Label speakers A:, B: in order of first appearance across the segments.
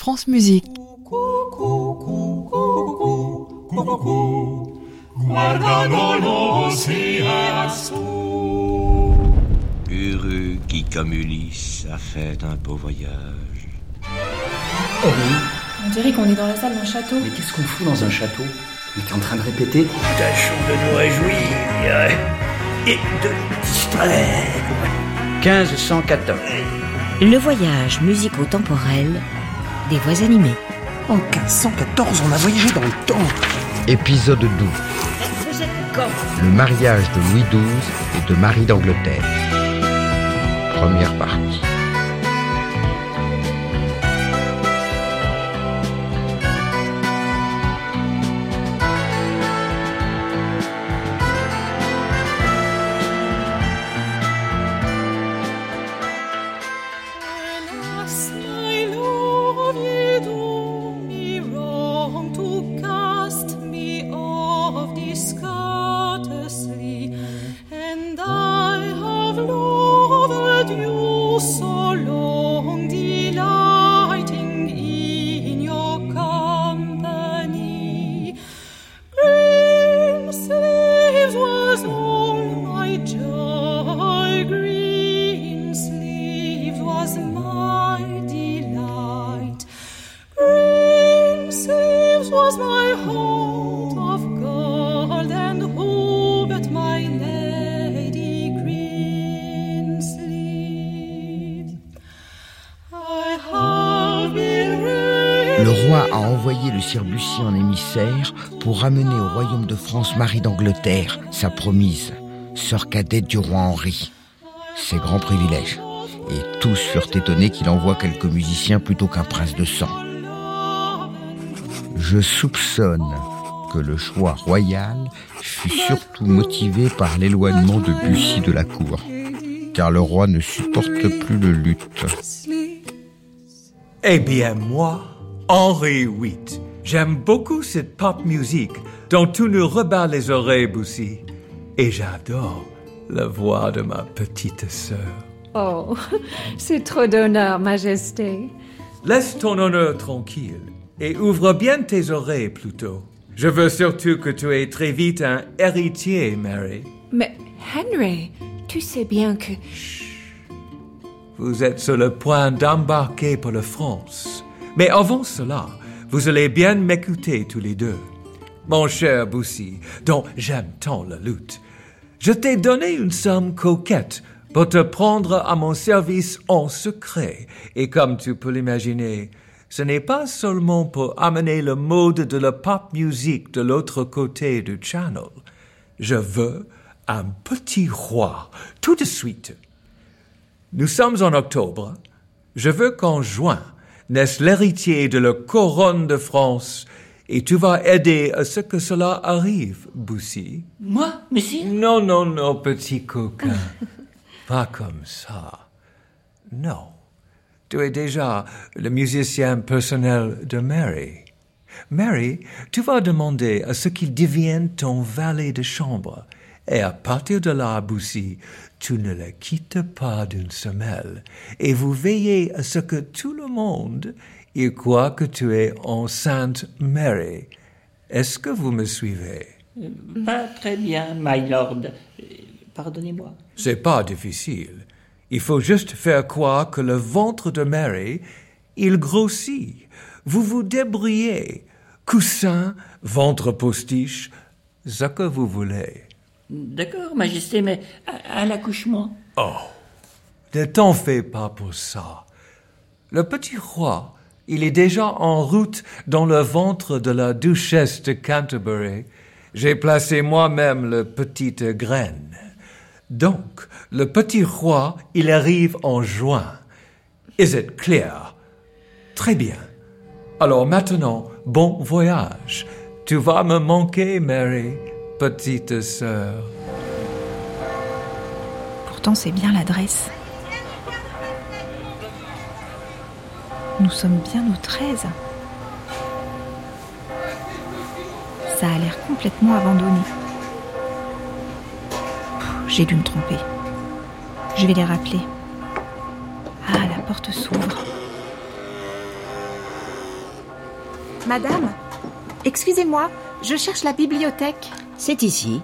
A: France Musique.
B: Heureux qui, comme Ulysse, a fait un beau voyage.
C: Oh oui,
D: On dirait qu'on est dans la salle d'un château.
C: mais qu'est-ce qu'on fout dans un château? Mais t'es en train de répéter
B: Tâchons de nous réjouir et de nous distraire.
C: 1514.
E: Le voyage musico-temporel des voix animées.
C: En 1514, on a voyagé dans le temps.
F: Épisode 12. Le mariage de Louis XII et de Marie d'Angleterre. Première partie. A envoyé le sire Bussy en émissaire pour ramener au royaume de France Marie d'Angleterre, sa promise, sœur cadette du roi Henri. Ses grands privilèges. Et tous furent étonnés qu'il envoie quelques musiciens plutôt qu'un prince de sang. Je soupçonne que le choix royal fut surtout motivé par l'éloignement de Bussy de la cour, car le roi ne supporte plus le luth.
G: Eh bien, moi, Henri VIII, j'aime beaucoup cette pop musique dont tu nous rebats les oreilles, Boussy. Et j'adore la voix de ma petite sœur.
H: Oh, c'est trop d'honneur, Majesté.
G: Laisse ton honneur tranquille et ouvre bien tes oreilles plutôt. Je veux surtout que tu aies très vite un héritier, Mary.
H: Mais Henry, tu sais bien que...
G: Vous êtes sur le point d'embarquer pour la France. Mais avant cela, vous allez bien m'écouter tous les deux. Mon cher Boussy, dont j'aime tant la lutte, je t'ai donné une somme coquette pour te prendre à mon service en secret. Et comme tu peux l'imaginer, ce n'est pas seulement pour amener le mode de la pop music de l'autre côté du channel. Je veux un petit roi, tout de suite. Nous sommes en octobre. Je veux qu'en juin naisse l'héritier de la couronne de France? Et tu vas aider à ce que cela arrive, Boussy.
C: Moi, monsieur?
G: Non, non, non, petit coquin. Pas comme ça. Non. Tu es déjà le musicien personnel de Mary. Mary, tu vas demander à ce qu'il devienne ton valet de chambre. Et à partir de là, Boussy, tu ne le quittes pas d'une semelle. Et vous veillez à ce que tout le monde y croit que tu es enceinte Mary. Est-ce que vous me suivez?
I: Pas très bien, my lord. Euh, Pardonnez-moi.
G: C'est pas difficile. Il faut juste faire croire que le ventre de Mary, il grossit. Vous vous débrouillez. Coussin, ventre postiche, ce que vous voulez.
I: D'accord, Majesté, mais à, l'accouchement
G: Oh, ne t'en fais pas pour ça. Le petit roi, il est déjà en route dans le ventre de la duchesse de Canterbury. J'ai placé moi-même le petite graine. Donc, le petit roi, il arrive en juin. Is it clear? Très bien. Alors maintenant, bon voyage. Tu vas me manquer, Mary, petite sœur.
D: Pourtant, c'est bien l'adresse. Nous sommes bien au 13. Ça a l'air complètement abandonné. J'ai dû me tromper. Je vais les rappeler. Ah, la porte s'ouvre. Madame, excusez-moi, je cherche la bibliothèque.
E: C'est ici.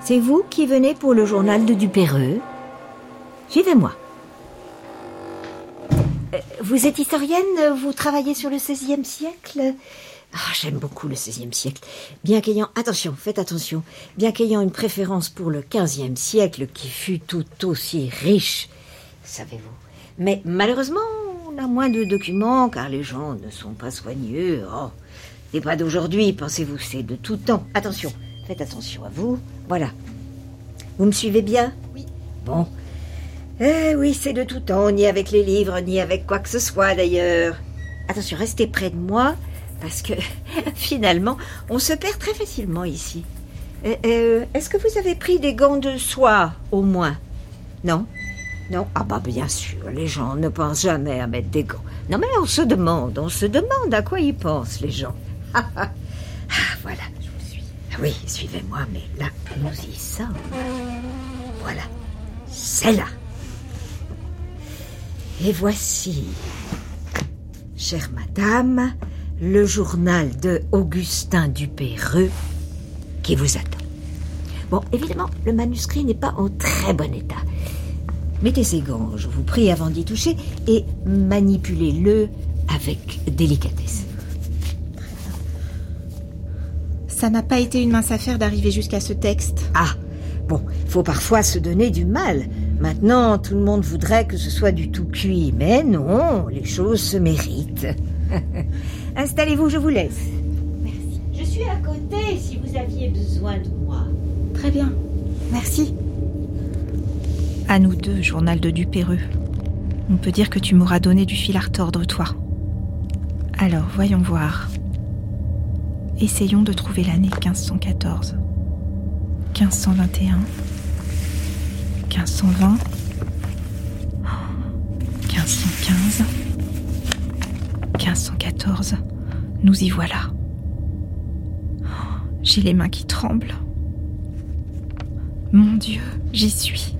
E: C'est vous qui venez pour le journal de Dupéreux Suivez-moi. Euh, Vous êtes historienne? Vous travaillez sur le XVIe siècle? Ah, J'aime beaucoup le XVIe siècle. Bien qu'ayant... Attention, faites attention. Bien qu'ayant une préférence pour le XVe siècle qui fut tout aussi riche, savez-vous. Mais malheureusement, on a moins de documents car les gens ne sont pas soigneux. Oh, c'est pas d'aujourd'hui, pensez-vous, c'est de tout temps. Attention, faites attention à vous. Voilà. Vous me suivez bien? Oui. Bon. Eh oui, c'est de tout temps, ni avec les livres, ni avec quoi que ce soit d'ailleurs. Attention, restez près de moi, parce que finalement, on se perd très facilement ici. Euh, euh, Est-ce que vous avez pris des gants de soie, au moins? Non? Non? Ah bah bien sûr, les gens ne pensent jamais à mettre des gants. Non mais on se demande, on se demande à quoi ils pensent, les gens. Ah, voilà, je vous suis. Ah oui, suivez-moi, mais là, nous y sommes. Voilà, c'est là. Et voici, chère madame, le journal de Augustin Dupéreux qui vous attend. Bon, évidemment, le manuscrit n'est pas en très bon état. Mettez ces gants, je vous prie, avant d'y toucher, et manipulez-le avec délicatesse.
D: Ça n'a pas été une mince affaire d'arriver jusqu'à ce texte.
E: Ah, bon, faut parfois se donner du mal. Maintenant, tout le monde voudrait que ce soit du tout cuit, mais non, les choses se méritent. Installez-vous, je vous laisse. Merci. Je suis à côté si vous aviez besoin de moi.
D: Très bien. Merci. À nous deux, journal de Dupéreux. On peut dire que tu m'auras donné du fil à retordre, toi. Alors, voyons voir. Essayons de trouver l'année 1514. 1521. 1520. 1515. 1514. Nous y voilà. J'ai les mains qui tremblent. Mon Dieu, j'y suis.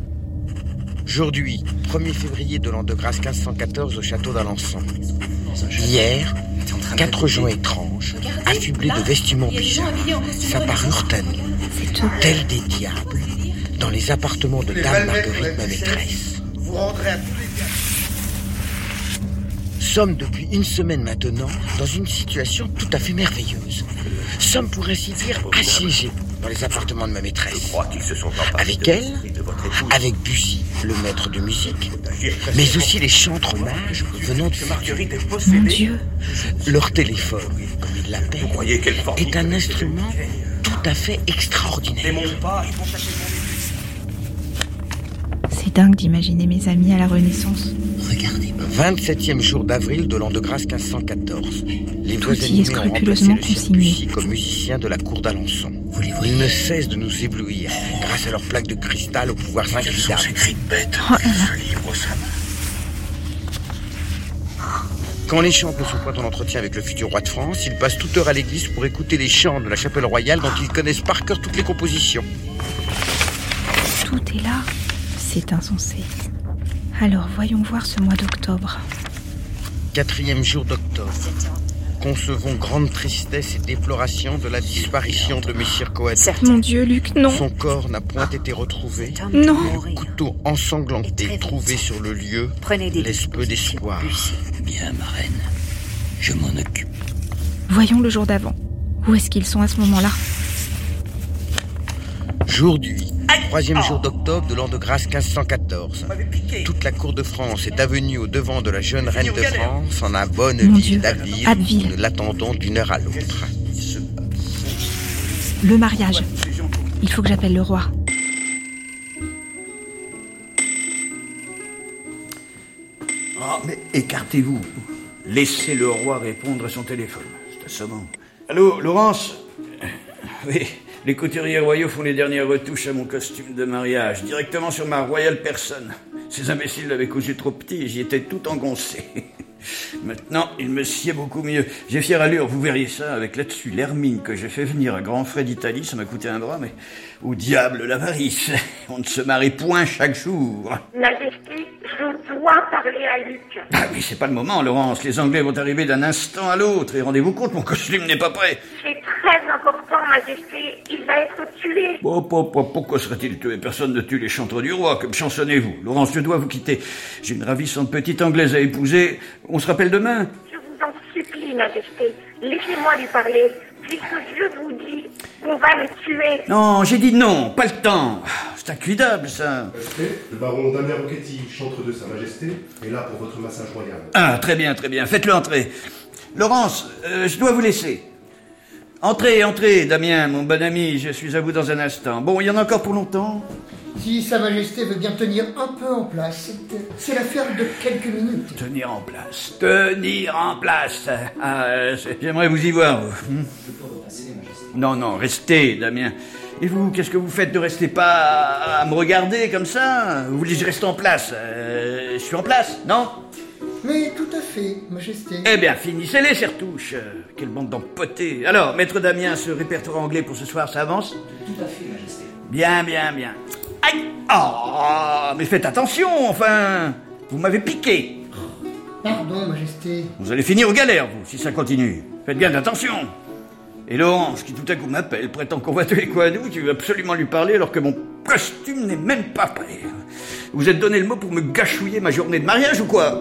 F: Aujourd'hui, 1er février de l'an de grâce 1514 au château d'Alençon. Hier, quatre gens étranges, affublés de vestiments pyjamas, s'apparurent à nous, tels des diables, dans les appartements de Dame Marguerite, ma maîtresse.
B: Vous rendrez à tous les
F: Sommes depuis une semaine maintenant dans une situation tout à fait merveilleuse. Sommes pour ainsi dire assiégés dans les appartements de ma maîtresse.
B: qu'ils se sont emparés
F: Avec
B: de-
F: elle,
B: de
F: avec Bussy, le maître de musique, mais aussi les chantres mages venant du futur.
B: Marguerite
D: Mon. Dieu,
F: Leur téléphone,
B: quelle formidable
F: est un instrument tout à fait extraordinaire.
D: C'est dingue d'imaginer mes amis à la Renaissance.
F: Regardez. 27e jour d'avril de l'an de grâce 1514. Les
D: Tout y est
F: animées ont remplacé
D: scrupuleusement
F: le
D: consigné.
F: Bussy comme musicien de la cour d'Alençon. Ils ne cessent de nous éblouir grâce à leurs plaques de cristal au pouvoir
B: Quels sont
F: intimidable.
B: ces cris de bête
D: Oh là là.
B: Ce livre, ça
F: Quand les chants ne sont point en entretien avec le futur roi de France, ils passent toute heure à l'église pour écouter les chants de la chapelle royale dont ils connaissent par cœur toutes les compositions.
D: Tout est là. C'est insensé. Alors voyons voir ce mois d'octobre.
F: Quatrième jour d'octobre. Concevons grande tristesse et déploration de la disparition de Messire Coadé.
D: Mon Dieu, Luc, non.
F: Son corps n'a point été retrouvé.
D: Non.
F: Le couteau ensanglanté trouvé sur le lieu laisse peu d'espoir.
I: Bien, ma reine. Je m'en occupe.
D: Voyons le jour d'avant. Où est-ce qu'ils sont à ce moment-là?
F: Jour du 8, troisième jour d'octobre de l'an de grâce 1514. Toute la cour de France est avenue au devant de la jeune reine de France en un bonne
D: Mon
F: ville d'Abbeville nous l'attendons d'une heure à l'autre.
D: Le mariage. Il faut que j'appelle le roi.
B: Ah, mais écartez-vous. Laissez le roi répondre à son téléphone. C'est assommant. Allô, Laurence? Oui, les couturiers royaux font les dernières retouches à mon costume de mariage, directement sur ma royale personne. Ces imbéciles l'avaient cousu trop petit et j'y étais tout engoncé. Maintenant, il me sied beaucoup mieux. J'ai fière allure, vous verriez ça, avec là-dessus l'hermine que j'ai fait venir à grands frais d'Italie, ça m'a coûté un bras, mais au diable l'avarice. On ne se marie point chaque jour.
A: Majesté, Je dois parler à Luc.
B: Ah oui, c'est pas le moment, Laurence. Les Anglais vont arriver d'un instant à l'autre. Et rendez-vous compte, mon costume n'est pas prêt.
A: C'est très important, Majesté. Il va être tué.
B: Oh, oh, oh, pourquoi serait-il tué? Personne ne tue les chantres du roi, comme chansonnez-vous? Laurence, je dois vous quitter. J'ai une ravissante petite Anglaise à épouser. On se rappelle demain?
A: Je vous en supplie, Majesté. Laissez-moi lui parler. Puisque je vous dis qu'on va le tuer.
B: Non, j'ai dit non, pas le temps. C'est incuidable, ça.
J: Majesté, le baron Damien Rocchetti, chantre de Sa Majesté, est là pour votre massage royal.
B: Ah, très bien, très bien. Faites-le entrer. Laurence, euh, je dois vous laisser. Entrez, entrez, Damien, mon bon ami. Je suis à vous dans un instant. Bon, il y en a encore pour longtemps
K: Si Sa Majesté veut bien tenir un peu en place, c'est l'affaire de quelques minutes.
B: Tenir en place. Tenir en place. Ah, euh, j'aimerais vous y voir. vous. Non, non, restez, Damien. Et vous, qu'est-ce que vous faites Ne restez pas à, à me regarder comme ça Vous voulez que je reste en place Euh, Je suis en place, non
K: Mais tout à fait, Majesté.
B: Eh bien, finissez-les, ces retouches. Quelle bande d'empotés. Alors, maître Damien, ce répertoire anglais pour ce soir, ça avance
C: Tout à fait, Majesté.
B: Bien, bien, bien. Aïe Oh, mais faites attention, enfin Vous m'avez piqué.
K: Pardon, Majesté.
B: Vous allez finir aux galères, vous, si ça continue. Faites bien attention. Et Laurence, qui tout à coup m'appelle, prétend qu'on va te nous, tu veux absolument lui parler alors que mon costume n'est même pas prêt. Vous êtes donné le mot pour me gâchouiller ma journée de mariage ou quoi?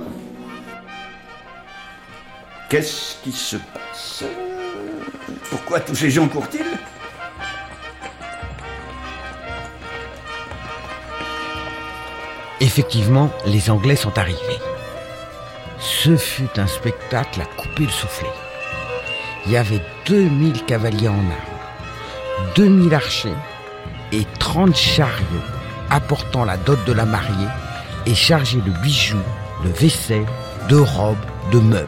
B: Qu'est-ce qui se passe? Pourquoi tous ces gens courent-ils?
F: Effectivement, les Anglais sont arrivés. Ce fut un spectacle à couper le soufflet. Il y avait 2000 cavaliers en armes, 2000 archers et 30 chariots apportant la dot de la mariée et chargés de bijoux, de vaisselle, de robes, de meubles.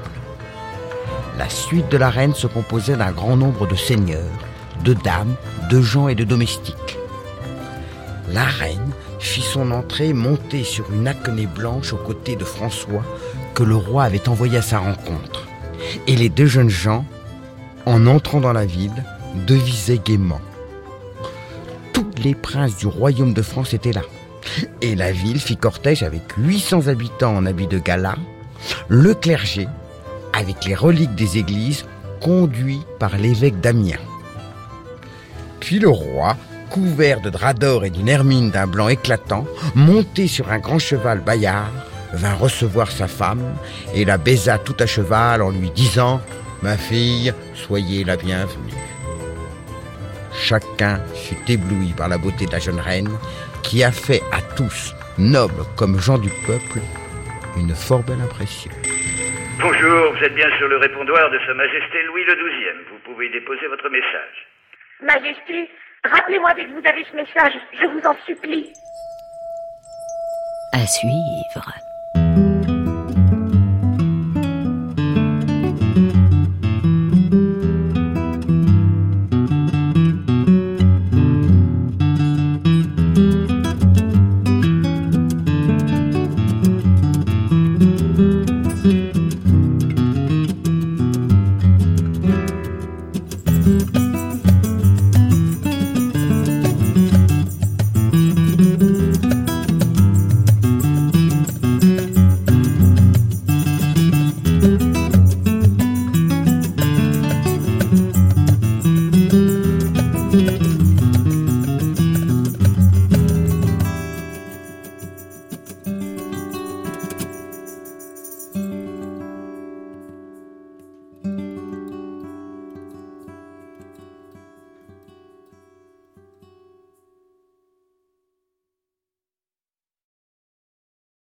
F: La suite de la reine se composait d'un grand nombre de seigneurs, de dames, de gens et de domestiques. La reine fit son entrée montée sur une aquenée blanche aux côtés de François que le roi avait envoyé à sa rencontre. Et les deux jeunes gens, en entrant dans la ville, devisaient gaiement. Tous les princes du royaume de France étaient là. Et la ville fit cortège avec 800 habitants en habits de gala, le clergé, avec les reliques des églises, conduit par l'évêque d'Amiens. Puis le roi, couvert de drap d'or et d'une hermine d'un blanc éclatant, monté sur un grand cheval bayard, vint recevoir sa femme et la baisa tout à cheval en lui disant Ma fille, soyez la bienvenue. Chacun fut ébloui par la beauté de la jeune reine, qui a fait à tous, nobles comme gens du peuple, une fort belle impression.
B: Bonjour, vous êtes bien sur le répondoir de Sa Majesté Louis le XII. Vous pouvez déposer votre message.
A: Majesté, rappelez-moi dès que vous avez ce message. Je vous en supplie.
E: À suivre.